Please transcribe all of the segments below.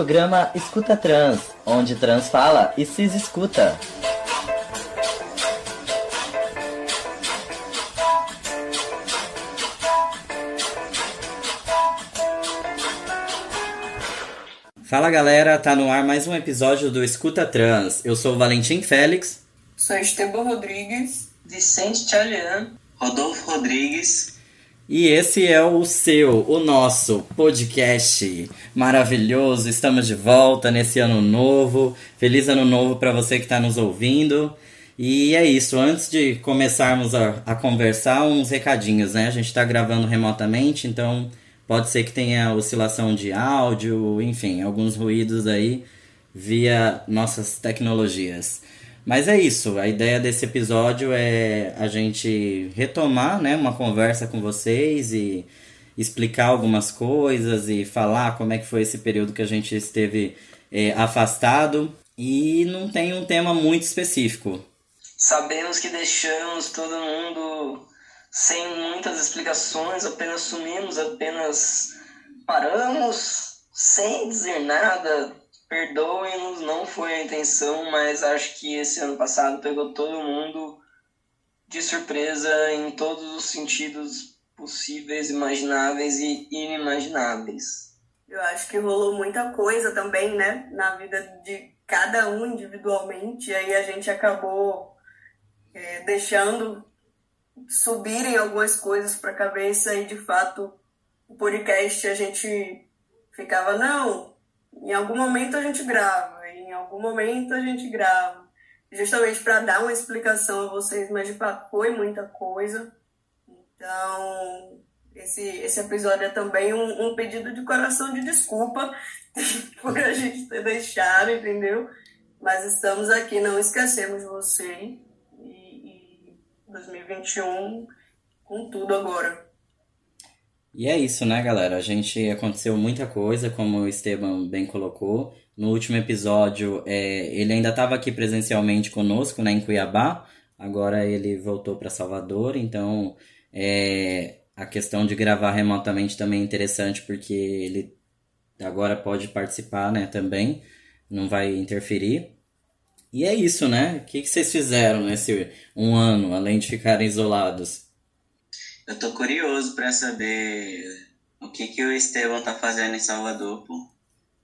Programa Escuta Trans, onde trans fala e se escuta. Fala galera, tá no ar mais um episódio do Escuta Trans. Eu sou o Valentim Félix. Sou Esteban Rodrigues. Vicente Tchalian. Rodolfo Rodrigues. E esse é o seu, o nosso podcast maravilhoso. Estamos de volta nesse ano novo. Feliz ano novo para você que está nos ouvindo. E é isso, antes de começarmos a, a conversar, uns recadinhos, né? A gente está gravando remotamente, então Pode ser que tenha oscilação de áudio, enfim, alguns ruídos aí via nossas tecnologias. Mas é isso, a ideia desse episódio é a gente retomar né, uma conversa com vocês e explicar algumas coisas e falar como é que foi esse período que a gente esteve é, afastado. E não tem um tema muito específico. Sabemos que deixamos todo mundo sem muitas explicações, apenas sumimos, apenas paramos, sem dizer nada. Perdoem-nos, não foi a intenção, mas acho que esse ano passado pegou todo mundo de surpresa em todos os sentidos possíveis, imagináveis e inimagináveis. Eu acho que rolou muita coisa também, né, na vida de cada um individualmente, e aí a gente acabou é, deixando subirem algumas coisas para a cabeça e de fato o podcast a gente ficava não em algum momento a gente grava em algum momento a gente grava. Justamente para dar uma explicação a vocês mas de fato foi muita coisa. Então esse esse episódio é também um, um pedido de coração de desculpa por a gente ter deixado entendeu? Mas estamos aqui não esquecemos você 2021 com tudo agora. E é isso, né, galera? A gente aconteceu muita coisa, como o Esteban bem colocou. No último episódio, é, ele ainda estava aqui presencialmente conosco, né, em Cuiabá. Agora ele voltou para Salvador, então é, a questão de gravar remotamente também é interessante porque ele agora pode participar, né, também. Não vai interferir. E é isso, né? O que, que vocês fizeram nesse um ano, além de ficarem isolados? Eu tô curioso para saber o que, que o Estevão tá fazendo em Salvador, pô.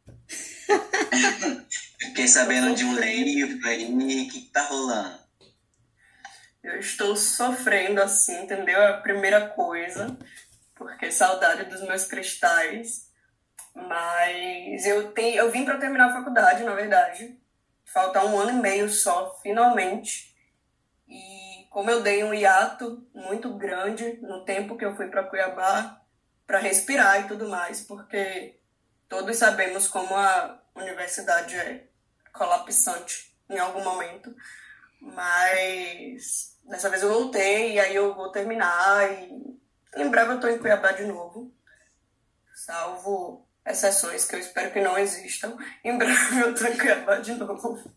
Fiquei sabendo de um livro aí, o que, que tá rolando? Eu estou sofrendo assim, entendeu? É a primeira coisa, porque saudade dos meus cristais. Mas eu tenho, eu vim para terminar a faculdade, na verdade falta um ano e meio só, finalmente. E como eu dei um hiato muito grande no tempo que eu fui para Cuiabá, para respirar e tudo mais, porque todos sabemos como a universidade é colapsante em algum momento. Mas dessa vez eu voltei e aí eu vou terminar e em breve eu tô em Cuiabá de novo. Salvo exceções que eu espero que não existam. Em breve eu tô em Cuiabá de novo.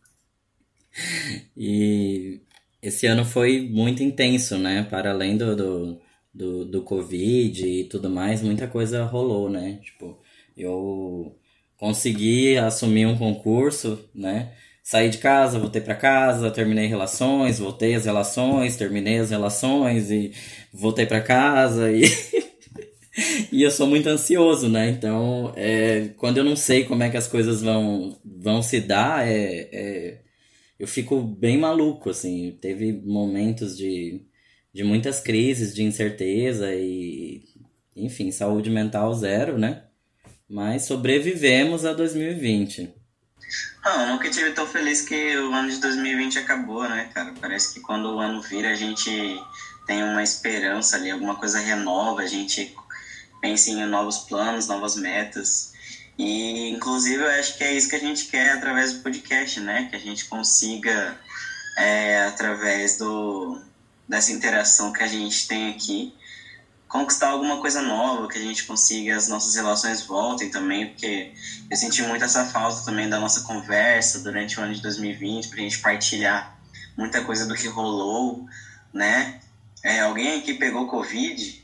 E esse ano foi muito intenso, né? Para além do, do, do, do Covid e tudo mais, muita coisa rolou, né? Tipo, eu consegui assumir um concurso, né? Saí de casa, voltei para casa, terminei relações, voltei as relações, terminei as relações e voltei para casa e e eu sou muito ansioso, né? Então, é, quando eu não sei como é que as coisas vão, vão se dar, é, é, eu fico bem maluco, assim. Teve momentos de, de muitas crises, de incerteza e, enfim, saúde mental zero, né? Mas sobrevivemos a 2020. Não, eu nunca tive tão feliz que o ano de 2020 acabou, né, cara? Parece que quando o ano vira, a gente tem uma esperança ali, alguma coisa renova, a gente pense em novos planos, novas metas. E, inclusive, eu acho que é isso que a gente quer através do podcast, né? Que a gente consiga, é, através do, dessa interação que a gente tem aqui, conquistar alguma coisa nova, que a gente consiga as nossas relações voltem também, porque eu senti muito essa falta também da nossa conversa durante o ano de 2020, para a gente partilhar muita coisa do que rolou, né? É, alguém aqui pegou Covid?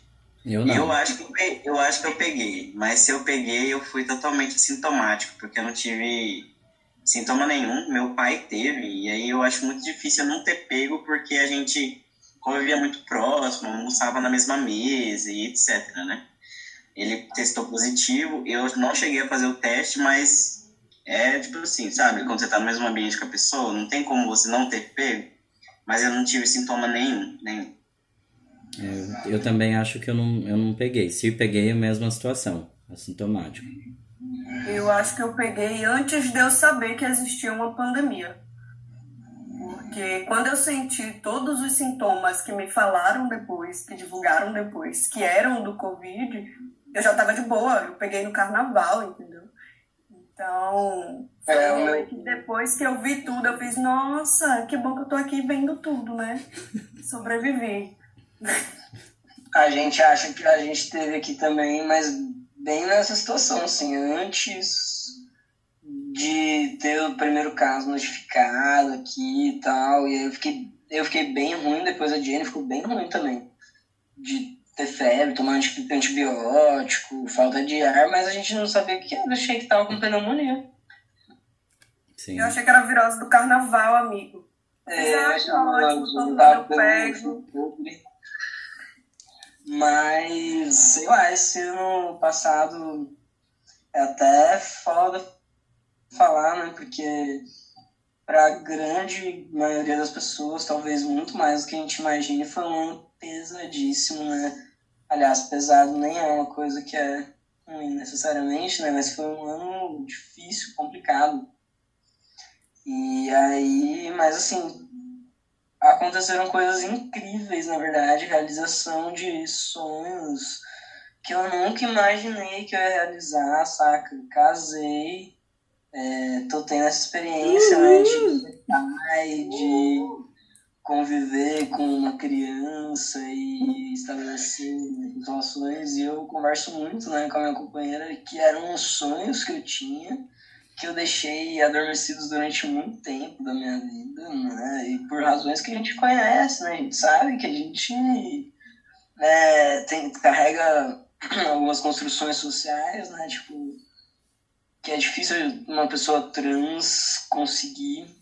Eu não. Eu acho, que eu, pe- eu acho que eu peguei, mas se eu peguei, eu fui totalmente sintomático, porque eu não tive sintoma nenhum. Meu pai teve, e aí eu acho muito difícil eu não ter pego, porque a gente convivia muito próximo, almoçava na mesma mesa e etc, né? Ele testou positivo, eu não cheguei a fazer o teste, mas é tipo assim, sabe? Quando você tá no mesmo ambiente com a pessoa, não tem como você não ter pego, mas eu não tive sintoma nenhum, nenhum. Eu, eu também acho que eu não, eu não peguei. Se peguei, é a mesma situação, assintomático. Eu acho que eu peguei antes de eu saber que existia uma pandemia. Porque quando eu senti todos os sintomas que me falaram depois, que divulgaram depois, que eram do Covid, eu já tava de boa. Eu peguei no carnaval, entendeu? Então, foi É, que depois que eu vi tudo, eu fiz, nossa, que bom que eu tô aqui vendo tudo, né? Sobrevivi. A gente acha que a gente teve aqui também, mas bem nessa situação, assim, antes de ter o primeiro caso notificado aqui e tal, e aí eu fiquei, eu fiquei bem ruim, depois a Jenny ficou bem ruim também, de ter febre, tomar anti- antibiótico, falta de ar, mas a gente não sabia o que era, eu achei que tava com pneumonia. Sim. Eu achei que era virose do carnaval, amigo. É, achava ótimo, que todo mundo eu pego. Mas, sei lá, esse ano passado é até foda falar, né? Porque pra grande maioria das pessoas, talvez muito mais do que a gente imagine, foi um ano pesadíssimo, né? Aliás, pesado nem é uma coisa que é ruim necessariamente, né? Mas foi um ano difícil, complicado. E aí, mas assim, aconteceram coisas incríveis, na verdade, realização de sonhos que eu nunca imaginei que eu ia realizar, saca? Casei, é, tô tendo essa experiência, né, de ser pai, de conviver com uma criança e estabelecer relações, e eu converso muito, né, com a minha companheira, que eram sonhos que eu tinha, que eu deixei adormecidos durante muito tempo da minha vida, né? E por razões que a gente conhece, né? A gente sabe que a gente é, tem, carrega algumas construções sociais, né? Tipo, que é difícil uma pessoa trans conseguir,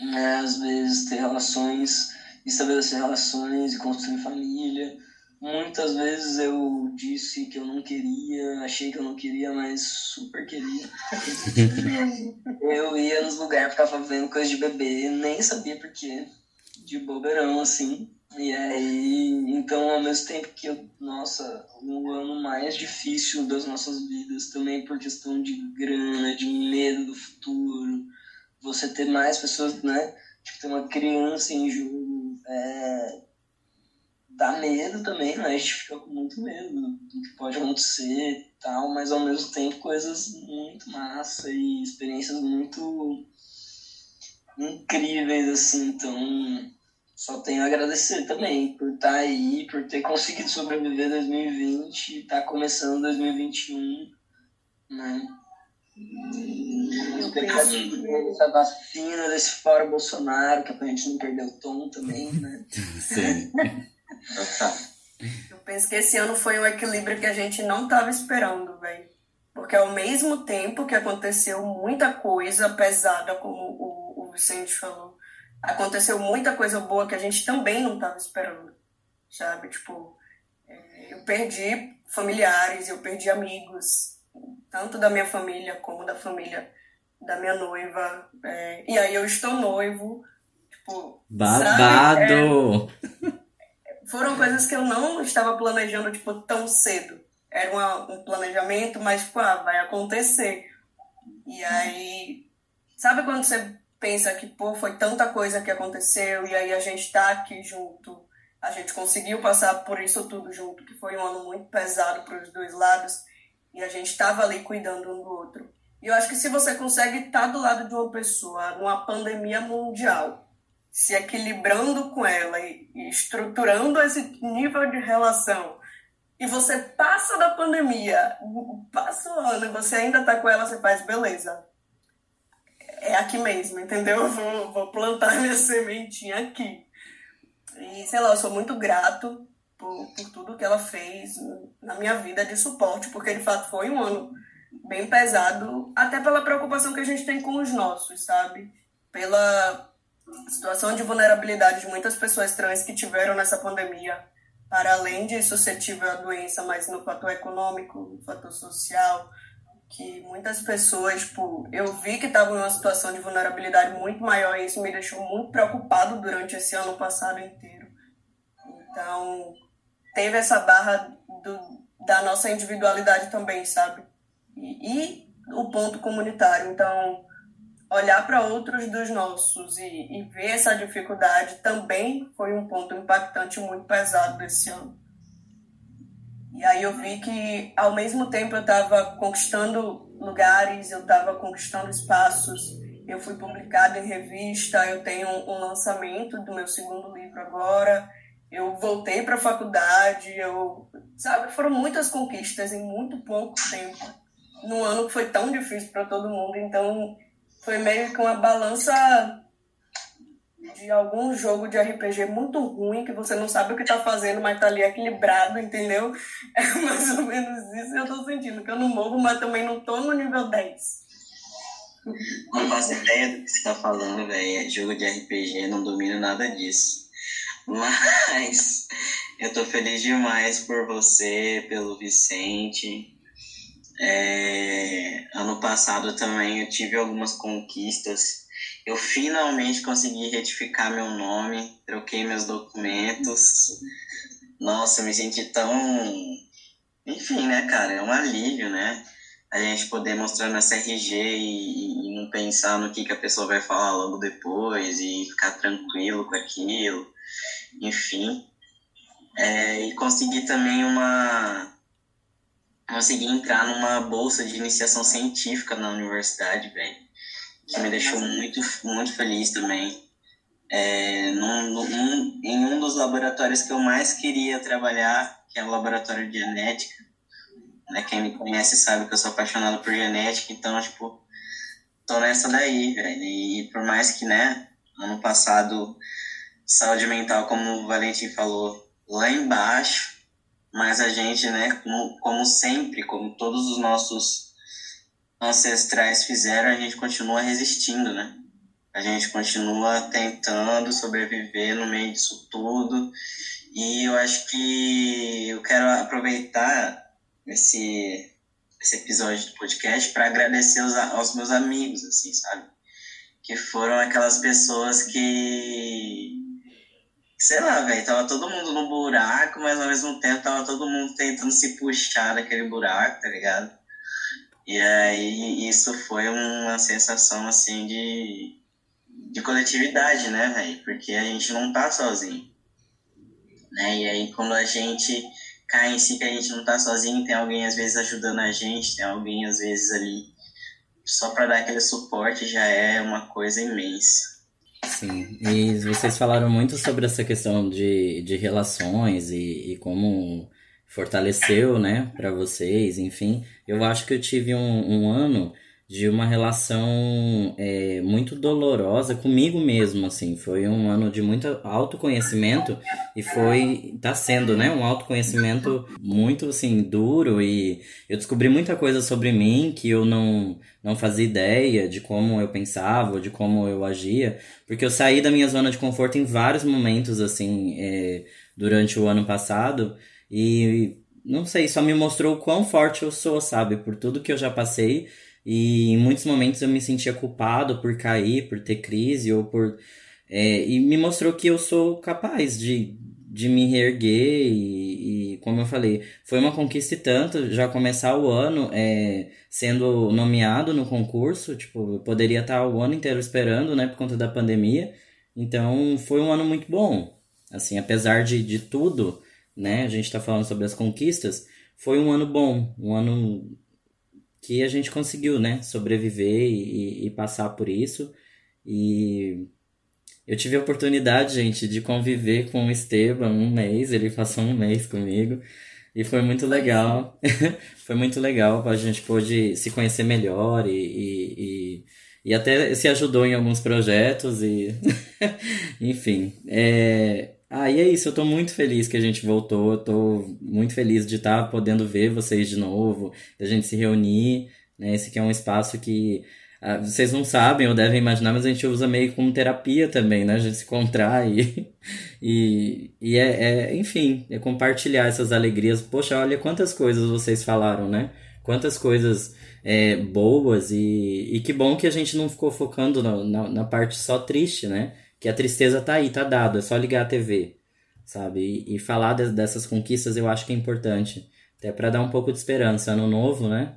né? Às vezes, ter relações, estabelecer relações e construir família. Muitas vezes eu disse que eu não queria, achei que eu não queria, mas super queria. eu ia nos lugares, ficava vendo coisa de bebê, nem sabia por quê, de bobeirão, assim. E aí, então, ao mesmo tempo que eu, nossa, o ano mais difícil das nossas vidas, também por questão de grana, de medo do futuro, você ter mais pessoas, né? Tipo, ter uma criança em jogo, é, dá medo também, né? A gente fica com muito medo do que pode acontecer e tal, mas ao mesmo tempo coisas muito massa e experiências muito incríveis, assim, então só tenho a agradecer também por estar aí, por ter conseguido sobreviver 2020 e estar começando 2021, né? Expectativa dessa vacina, desse fora Bolsonaro, que é pra gente não perder o tom também, né? Sim. Eu penso que esse ano foi um equilíbrio que a gente não estava esperando, velho. Porque ao mesmo tempo que aconteceu muita coisa pesada, como o, o Vicente falou, aconteceu muita coisa boa que a gente também não estava esperando, sabe? Tipo, é, eu perdi familiares, eu perdi amigos, tanto da minha família como da família da minha noiva. é, e aí eu estou noivo, tipo, sabe? É, Babado! foram coisas que eu não estava planejando, tipo, tão cedo. Era uma- um planejamento, mas, tipo, ah, vai acontecer. E aí, sabe quando você pensa que, pô, foi tanta coisa que aconteceu e aí a gente tá aqui junto, a gente conseguiu passar por isso tudo junto, que foi um ano muito pesado para os dois lados e a gente estava ali cuidando um do outro. E eu acho que se você consegue estar do lado de uma pessoa numa pandemia mundial, se equilibrando com ela e, estruturando esse nível de relação, e você passa da pandemia, passa o ano e você ainda tá com ela, você faz beleza. É aqui mesmo, entendeu? Eu vou, vou plantar minha sementinha aqui. E sei lá, eu sou muito grato por, por tudo que ela fez na minha vida de suporte, porque de fato foi um ano bem pesado, até pela preocupação que a gente tem com os nossos, sabe? Pela situação de vulnerabilidade de muitas pessoas trans que tiveram nessa pandemia, para além de suscetível à doença, mas no fator econômico, no fator social, que muitas pessoas, tipo, eu vi que estavam em uma situação de vulnerabilidade muito maior e isso me deixou muito preocupado durante esse ano passado inteiro. Então, teve essa barra do, da nossa individualidade também, sabe? E, e o ponto comunitário. Então, olhar para outros dos nossos e, e ver essa dificuldade também foi um ponto impactante muito pesado desse ano. E aí eu vi que, ao mesmo tempo, eu estava conquistando lugares, eu estava conquistando espaços, eu fui publicada em revista, eu tenho um lançamento do meu segundo livro agora, eu voltei para a faculdade, eu, sabe, foram muitas conquistas em muito pouco tempo, num ano que foi tão difícil para todo mundo, então foi meio que uma balança de algum jogo de RPG muito ruim, que você não sabe o que tá fazendo, mas tá ali equilibrado, entendeu? É mais ou menos isso que eu tô sentindo, que eu não morro, mas também não tô no nível 10. Não faço ideia do que você tá falando, velho. É jogo de RPG, não domino nada disso. Mas eu tô feliz demais por você, pelo Vicente. É, ano passado também eu tive algumas conquistas eu finalmente consegui retificar meu nome, troquei meus documentos. Nossa, eu me senti tão. Enfim, né, cara? É um alívio, né? A gente poder mostrar nossa RG e, e não pensar no que, que a pessoa vai falar logo depois e ficar tranquilo com aquilo. Enfim. É, e conseguir também uma. Consegui entrar numa bolsa de iniciação científica na universidade, velho que me deixou muito, muito feliz também. É, num, num, em um dos laboratórios que eu mais queria trabalhar, que é o laboratório de genética. Né? Quem me conhece sabe que eu sou apaixonado por genética, então, tipo, tô nessa daí, velho. E por mais que, né, ano passado, saúde mental, como o Valentim falou, lá embaixo, mas a gente, né, como, como sempre, como todos os nossos ancestrais fizeram, a gente continua resistindo, né? A gente continua tentando sobreviver no meio disso tudo. E eu acho que eu quero aproveitar esse, esse episódio do podcast para agradecer aos, aos meus amigos, assim, sabe? Que foram aquelas pessoas que sei lá, velho, tava todo mundo no buraco, mas ao mesmo tempo tava todo mundo tentando se puxar daquele buraco, tá ligado? E aí isso foi uma sensação assim de, de coletividade, né, velho? Porque a gente não tá sozinho. Né? E aí quando a gente cai em si que a gente não tá sozinho, tem alguém às vezes ajudando a gente, tem alguém às vezes ali só para dar aquele suporte já é uma coisa imensa. Sim, e vocês falaram muito sobre essa questão de, de relações e, e como fortaleceu, né, para vocês, enfim. Eu acho que eu tive um, um ano de uma relação é, muito dolorosa comigo mesmo, assim. Foi um ano de muito autoconhecimento e foi, tá sendo, né, um autoconhecimento muito, assim, duro e eu descobri muita coisa sobre mim que eu não, não fazia ideia de como eu pensava, de como eu agia, porque eu saí da minha zona de conforto em vários momentos, assim, é, durante o ano passado e não sei, só me mostrou o quão forte eu sou, sabe? Por tudo que eu já passei. E em muitos momentos eu me sentia culpado por cair, por ter crise ou por. É, e me mostrou que eu sou capaz de, de me reerguer. E, e, como eu falei, foi uma conquista e tanto já começar o ano é, sendo nomeado no concurso. Tipo, eu poderia estar o ano inteiro esperando, né, por conta da pandemia. Então foi um ano muito bom. Assim, apesar de, de tudo né? A gente está falando sobre as conquistas. Foi um ano bom, um ano que a gente conseguiu, né? Sobreviver e, e passar por isso. E eu tive a oportunidade, gente, de conviver com o Esteban um mês. Ele passou um mês comigo. E foi muito legal. foi muito legal. A gente pôde se conhecer melhor e, e, e, e até se ajudou em alguns projetos. e Enfim. É Ah, e é isso, eu tô muito feliz que a gente voltou, eu tô muito feliz de estar tá podendo ver vocês de novo, da gente se reunir, né? Esse aqui é um espaço que ah, vocês não sabem ou devem imaginar, mas a gente usa meio como terapia também, né? A gente se contrai e, e é, é, enfim, é compartilhar essas alegrias. Poxa, olha quantas coisas vocês falaram, né? Quantas coisas é, boas e, e que bom que a gente não ficou focando na, na, na parte só triste, né? Que a tristeza tá aí, tá dado, é só ligar a TV, sabe? E, e falar de, dessas conquistas eu acho que é importante, até para dar um pouco de esperança. Ano novo, né?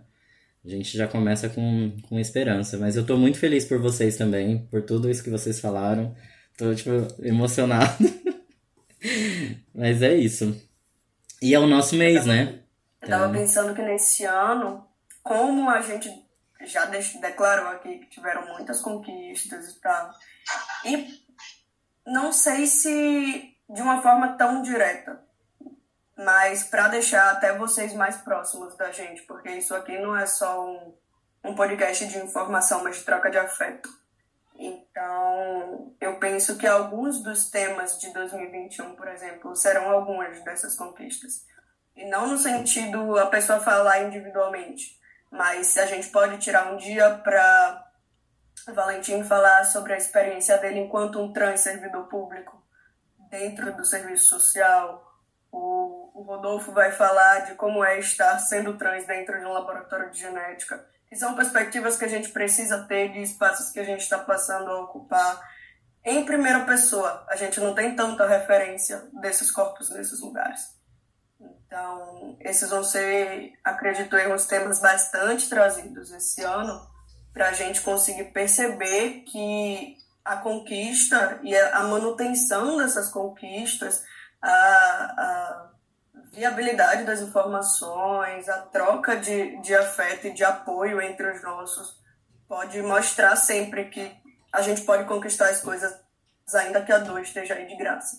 A gente já começa com, com esperança. Mas eu tô muito feliz por vocês também, por tudo isso que vocês falaram. Tô, tipo, emocionado. Mas é isso. E é o nosso mês, né? Eu tava então... pensando que nesse ano, como a gente já declarou aqui que tiveram muitas conquistas e tal, e não sei se de uma forma tão direta, mas para deixar até vocês mais próximos da gente, porque isso aqui não é só um, um podcast de informação, mas de troca de afeto. Então, eu penso que alguns dos temas de 2021, por exemplo, serão algumas dessas conquistas. E não no sentido a pessoa falar individualmente, mas se a gente pode tirar um dia para Valentim falar sobre a experiência dele enquanto um trans servidor público dentro do serviço social. O, Rodolfo vai falar de como é estar sendo trans dentro de um laboratório de genética. Que são perspectivas que a gente precisa ter de espaços que a gente está passando a ocupar em primeira pessoa. A gente não tem tanta referência desses corpos nesses lugares. Então, esses vão ser, acredito eu, uns temas bastante trazidos esse ano para a gente conseguir perceber que a conquista e a manutenção dessas conquistas, a, a viabilidade das informações, a troca de, de afeto e de apoio entre os nossos, pode mostrar sempre que a gente pode conquistar as coisas ainda que a dor esteja aí de graça,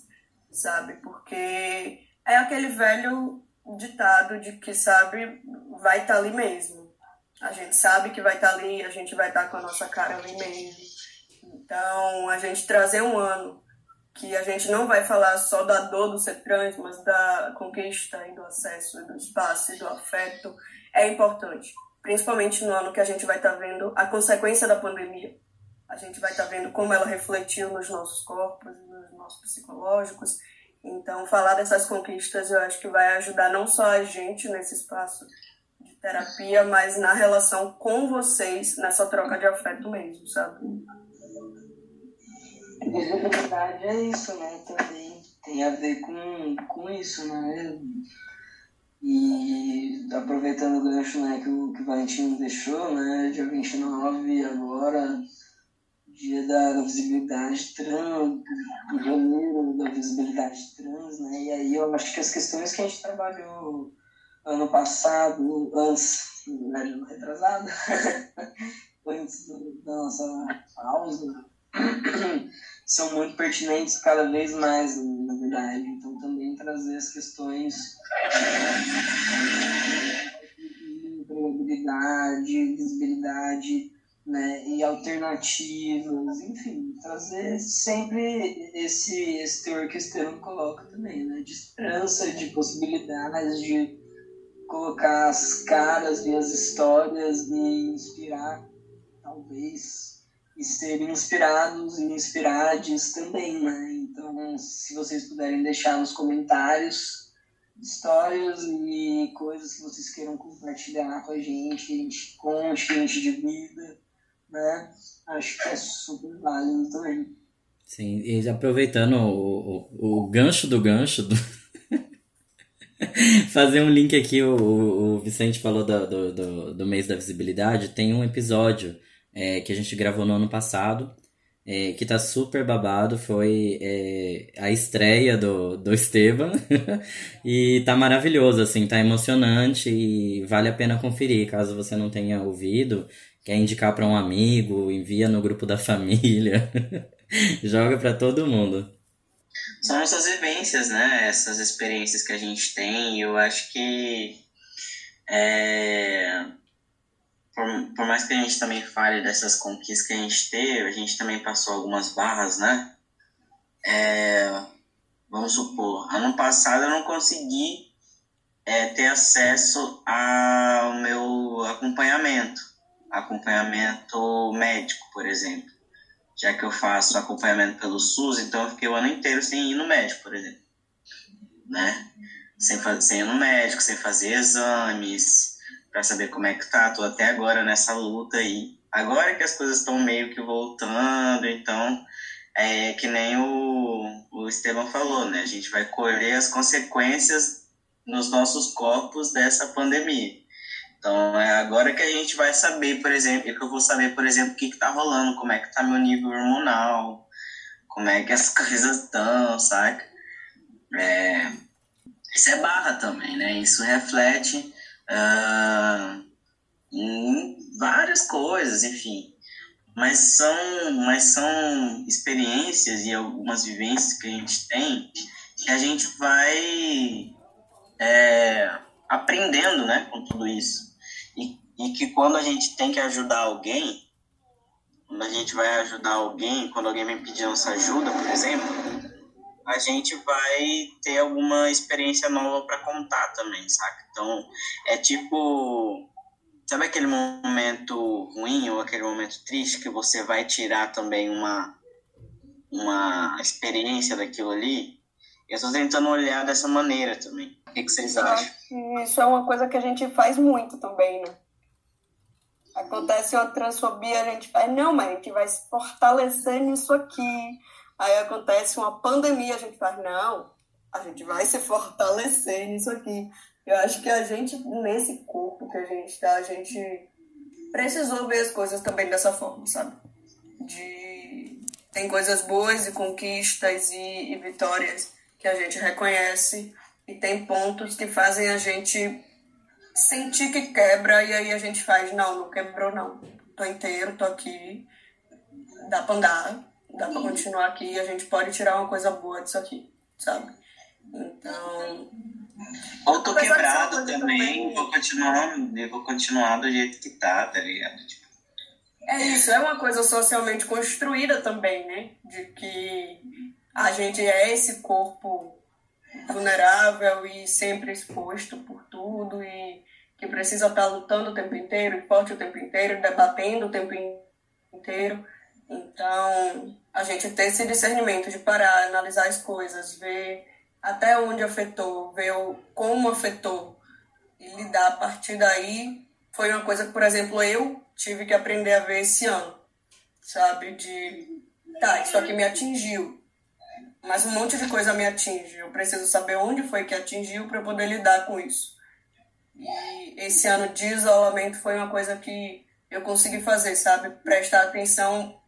sabe? Porque é aquele velho ditado de que, sabe, vai estar tá ali mesmo a gente sabe que vai estar ali, a gente vai estar com a nossa cara ali mesmo. Então, a gente trazer um ano que a gente não vai falar só da dor do ser trans, mas da conquista e do acesso, e do espaço e do afeto, é importante. Principalmente no ano que a gente vai estar vendo a consequência da pandemia. A gente vai estar vendo como ela refletiu nos nossos corpos, nos nossos psicológicos. Então, falar dessas conquistas eu acho que vai ajudar não só a gente nesse espaço terapia, mas na relação com vocês, nessa troca de afeto mesmo, sabe? Visibilidade é isso, né? Também tem a ver com, com isso, né? E aproveitando o gancho né, que, o, que o Valentim deixou, né? Dia 29 agora, dia da, da visibilidade trans, janeiro da visibilidade trans, né? E aí eu acho que as questões que a gente trabalhou ano passado, antes, na verdade, ano retrasado, antes da nossa pausa, são muito pertinentes cada vez mais, na verdade. Então, também trazer as questões de empregabilidade, visibilidade, né, e alternativas, enfim, trazer sempre esse, esse teor que o Estevam coloca também, né, de esperança, de possibilidades, de colocar as caras e as histórias e inspirar, talvez, e serem inspirados e inspirados também, né? Então, se vocês puderem deixar nos comentários histórias e coisas que vocês queiram compartilhar com a gente, a gente conte, a gente divida, né? Acho que é super válido também. Sim, e aproveitando o, o, o gancho do gancho do Fazer um link aqui, o, o Vicente falou do, do, do, do, mês da visibilidade. Tem um episódio é, que a gente gravou no ano passado, é, que tá super babado. Foi é, a estreia do, do Esteban. e tá maravilhoso, assim, tá emocionante e vale a pena conferir. Caso você não tenha ouvido, quer indicar para um amigo, envia no grupo da família. Joga para todo mundo são nossas vivências, né? Essas experiências que a gente tem. Eu acho que é, por, por, mais que a gente também fale dessas conquistas que a gente teve, a gente também passou algumas barras, né? É, vamos supor, ano passado eu não consegui é, ter acesso ao meu acompanhamento, acompanhamento médico, por exemplo. Já que eu faço acompanhamento pelo SUS, então eu fiquei o ano inteiro sem ir no médico, por exemplo. Né? Sem, sem ir no médico, sem fazer exames, para saber como é que tá. Tô até agora nessa luta aí. Agora que as coisas estão meio que voltando, então é que nem o, o Esteban falou, né? A gente vai colher as consequências nos nossos corpos dessa pandemia. Então, é agora que a gente vai saber, por exemplo, que eu vou saber, por exemplo, o que está rolando, como é que está meu nível hormonal, como é que as coisas estão, saca? É, isso é barra também, né? Isso reflete uh, em várias coisas, enfim. Mas são, mas são experiências e algumas vivências que a gente tem que a gente vai é, aprendendo né, com tudo isso. E, que quando a gente tem que ajudar alguém, quando a gente vai ajudar alguém, quando alguém vem pedir nossa ajuda, por exemplo, a gente vai ter alguma experiência nova para contar também, saca? Então, é tipo. Sabe aquele momento ruim ou aquele momento triste que você vai tirar também uma, uma experiência daquilo ali? Eu estou tentando olhar dessa maneira também. O que, que vocês acham? isso é uma coisa que a gente faz muito também, né? Acontece uma transfobia, a gente faz, não, mas a gente vai se fortalecer nisso aqui. Aí acontece uma pandemia, a gente faz, não, a gente vai se fortalecer nisso aqui. Eu acho que a gente, nesse corpo que a gente tá, a gente precisou ver as coisas também dessa forma, sabe? De... Tem coisas boas e conquistas e, e vitórias que a gente reconhece e tem pontos que fazem a gente sentir que quebra e aí a gente faz, não, não quebrou não. Tô inteiro, tô aqui, dá pra andar, dá pra continuar aqui, a gente pode tirar uma coisa boa disso aqui, sabe? Então. Ou tô quebrado também, também, vou continuar, vou continuar do jeito que tá, tá ligado? Tipo... É isso, é uma coisa socialmente construída também, né? De que a gente é esse corpo vulnerável e sempre exposto por tudo e que precisa estar lutando o tempo inteiro, forte o tempo inteiro, debatendo o tempo inteiro. Então, a gente ter esse discernimento de parar, analisar as coisas, ver até onde afetou, ver como afetou e lidar a partir daí foi uma coisa que, por exemplo, eu tive que aprender a ver esse ano, sabe? De, tá, isso aqui me atingiu, mas um monte de coisa me atinge. Eu preciso saber onde foi que atingiu para poder lidar com isso. E esse ano de isolamento foi uma coisa que eu consegui fazer, sabe? Prestar atenção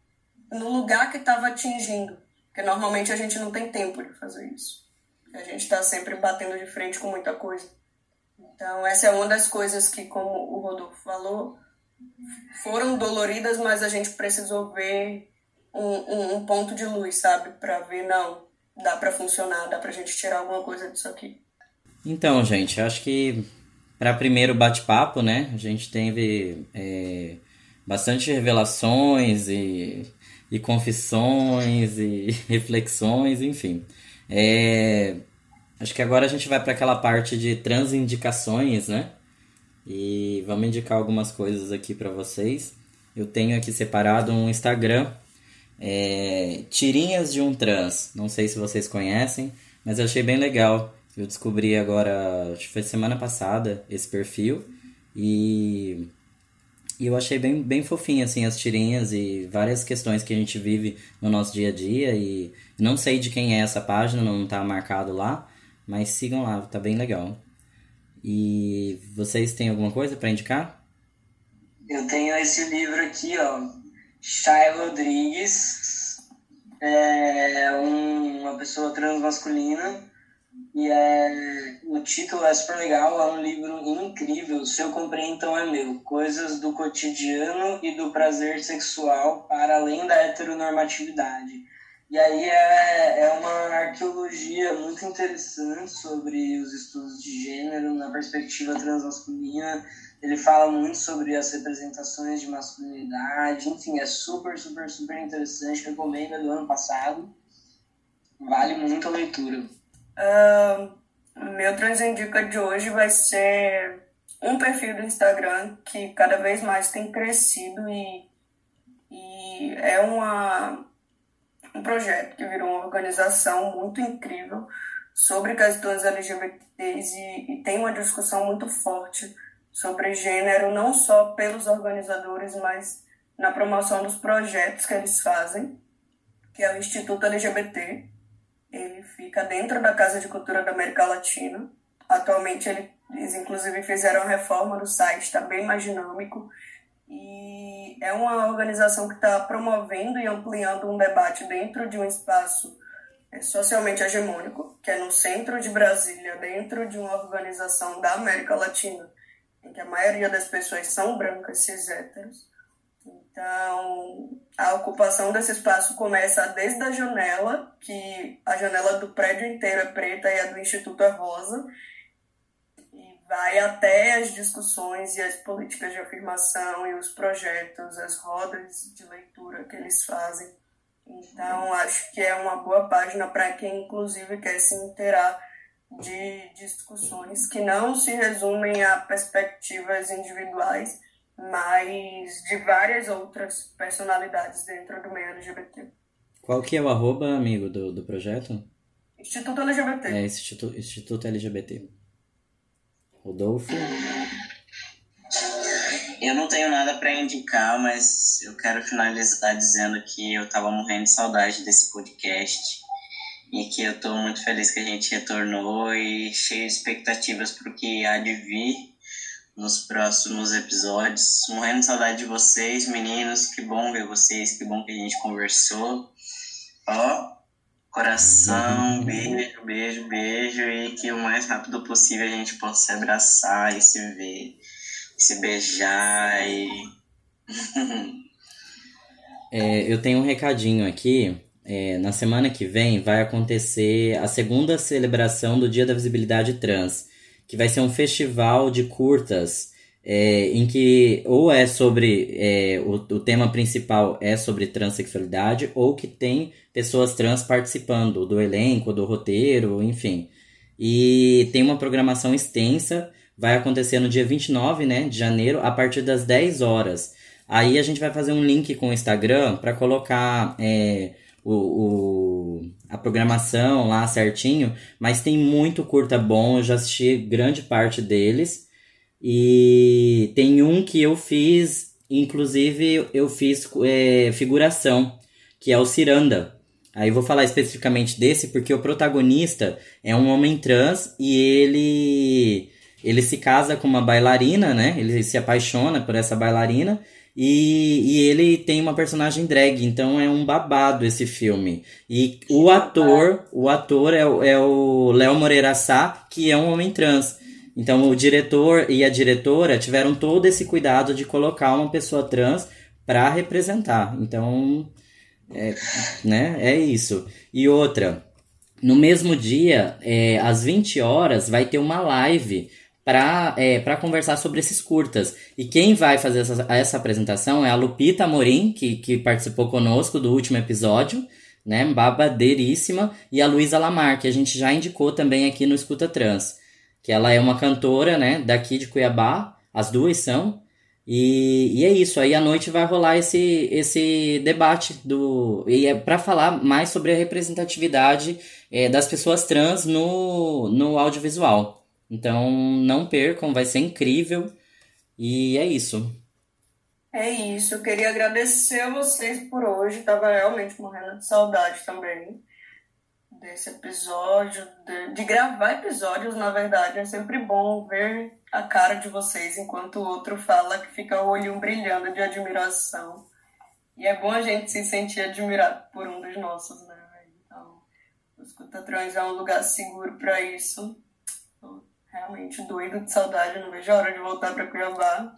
no lugar que estava atingindo. Porque normalmente a gente não tem tempo de fazer isso. A gente está sempre batendo de frente com muita coisa. Então, essa é uma das coisas que, como o Rodolfo falou, foram doloridas, mas a gente precisou ver um, um, um ponto de luz, sabe? Para ver, não, dá para funcionar, dá pra gente tirar alguma coisa disso aqui. Então, gente, acho que para primeiro bate-papo, né, a gente teve é, bastante revelações e, e confissões e reflexões, enfim. É, acho que agora a gente vai para aquela parte de transindicações, né? E vamos indicar algumas coisas aqui para vocês. Eu tenho aqui separado um Instagram é, Tirinhas de um Trans. Não sei se vocês conhecem, mas eu achei bem legal. Eu descobri agora, acho que foi semana passada, esse perfil. E, e eu achei bem, bem fofinho, assim, as tirinhas e várias questões que a gente vive no nosso dia a dia. E não sei de quem é essa página, não tá marcado lá, mas sigam lá, tá bem legal. E vocês têm alguma coisa para indicar? Eu tenho esse livro aqui, ó, Chay Rodrigues é um, uma pessoa transmasculina e é, o título é super legal, é um livro incrível, Se Eu Comprei Então É Meu, Coisas do Cotidiano e do Prazer Sexual para Além da Heteronormatividade. E aí é, é uma arqueologia muito interessante sobre os estudos de gênero na perspectiva transmasculina, ele fala muito sobre as representações de masculinidade, enfim, é super, super, super interessante, recomendo, é do ano passado. Vale muito a leitura. Uh, meu Transindica de hoje vai ser um perfil do Instagram que cada vez mais tem crescido e, e é uma, um projeto que virou uma organização muito incrível sobre questões LGBTs e, e tem uma discussão muito forte sobre gênero, não só pelos organizadores, mas na promoção dos projetos que eles fazem, que é o Instituto LGBT. Ele fica dentro da Casa de Cultura da América Latina. Atualmente eles inclusive fizeram a reforma do site, está bem mais dinâmico. E é uma organização que está promovendo e ampliando um debate dentro de um espaço é, socialmente hegemônico, que é no centro de Brasília, dentro de uma organização da América Latina, que a maioria das pessoas são brancas, cis héteros. Então, a ocupação desse espaço começa desde a janela, que a janela do prédio inteiro é preta e a do Instituto é rosa, e vai até as discussões e as políticas de afirmação e os projetos, as rodas de leitura que eles fazem. Então, acho que é uma boa página para quem, inclusive, quer se inteirar de discussões que não se resumem a perspectivas individuais, mas de várias outras personalidades dentro do meio LGBT. Qual que é o arroba, amigo, do, do projeto? Instituto LGBT. É, Instituto, Instituto LGBT. Rodolfo? Eu não tenho nada para indicar, mas eu quero finalizar dizendo que eu tava morrendo de saudade desse podcast e que eu tô muito feliz que a gente retornou e cheio de expectativas pro que há de vir nos próximos episódios. Morrendo de saudade de vocês, meninos. Que bom ver vocês, que bom que a gente conversou. Ó, coração, uhum. beijo, beijo, beijo. E que o mais rápido possível a gente possa se abraçar e se ver, se beijar e. é, eu tenho um recadinho aqui. É, na semana que vem vai acontecer a segunda celebração do Dia da Visibilidade Trans que vai ser um festival de curtas é, em que ou é sobre é, o, o tema principal é sobre transexualidade ou que tem pessoas trans participando do elenco, do roteiro, enfim. E tem uma programação extensa, vai acontecer no dia 29 né, de janeiro, a partir das 10 horas. Aí a gente vai fazer um link com o Instagram para colocar é, o, o, a programação lá certinho, mas tem muito curta bom, eu já assisti grande parte deles. E tem um que eu fiz, inclusive eu fiz é, figuração, que é o Ciranda. Aí eu vou falar especificamente desse porque o protagonista é um homem trans e ele ele se casa com uma bailarina, né? Ele se apaixona por essa bailarina e, e ele tem uma personagem drag, então é um babado esse filme. E o ator, o ator é, é o Léo Moreira Sá, que é um homem trans. Então o diretor e a diretora tiveram todo esse cuidado de colocar uma pessoa trans para representar. Então, é, né, é isso. E outra, no mesmo dia, é, às 20 horas, vai ter uma live para é, conversar sobre esses curtas. E quem vai fazer essa, essa apresentação é a Lupita Amorim, que, que participou conosco do último episódio, né? Babadeiríssima, e a Luísa Lamar, que a gente já indicou também aqui no Escuta Trans. Que ela é uma cantora, né, daqui de Cuiabá, as duas são. E, e é isso, aí à noite vai rolar esse, esse debate do. E é para falar mais sobre a representatividade é, das pessoas trans no, no audiovisual. Então não percam, vai ser incrível. E é isso. É isso. Eu queria agradecer a vocês por hoje. Tava realmente morrendo de saudade também desse episódio, de, de, gravar episódios, na verdade. É sempre bom ver a cara de vocês enquanto o outro fala que fica o olhinho brilhando de admiração. E é bom a gente se sentir admirado por um dos nossos, né? Então, o Escuta Trans é um lugar seguro para isso realmente doido de saudade, não vejo a hora de voltar para Cuiabá.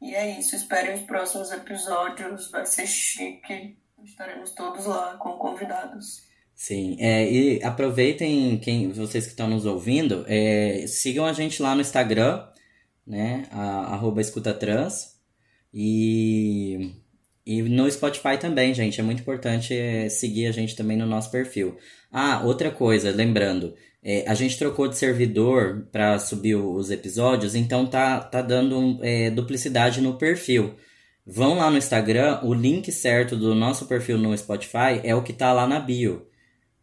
E é isso, esperem os próximos episódios, vai ser chique. Estaremos todos lá com convidados. Sim, é, e aproveitem, quem, vocês que estão nos ouvindo, é, sigam a gente lá no Instagram, né, arroba escutatrans, e E no Spotify também, gente. É muito importante é, seguir a gente também no nosso perfil. Ah, outra coisa, lembrando, é, a gente trocou de servidor para subir os episódios, então tá, tá dando é, duplicidade no perfil. Vão lá no Instagram, o link certo do nosso perfil no Spotify é o que tá lá na bio.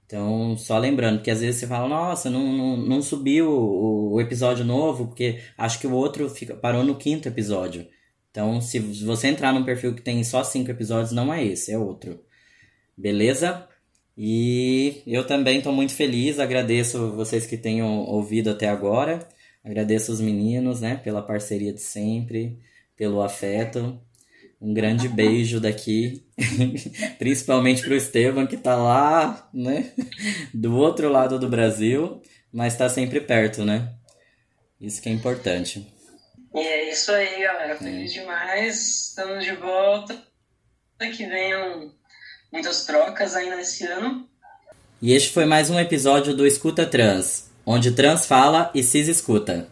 Então, só lembrando, que às vezes você fala, nossa, não, não, não subiu o, o episódio novo, porque acho que o outro fica, parou no quinto episódio. Então, se você entrar num perfil que tem só cinco episódios, não é esse, é outro. Beleza? E eu também estou muito feliz, agradeço vocês que tenham ouvido até agora. Agradeço os meninos, né, pela parceria de sempre, pelo afeto. Um grande beijo daqui, principalmente pro Esteban, que tá lá, né? Do outro lado do Brasil, mas tá sempre perto, né? Isso que é importante. E é isso aí, galera. Feliz é. demais. Estamos de volta. Que venham muitas trocas ainda nesse ano. E este foi mais um episódio do Escuta Trans, onde trans fala e cis escuta.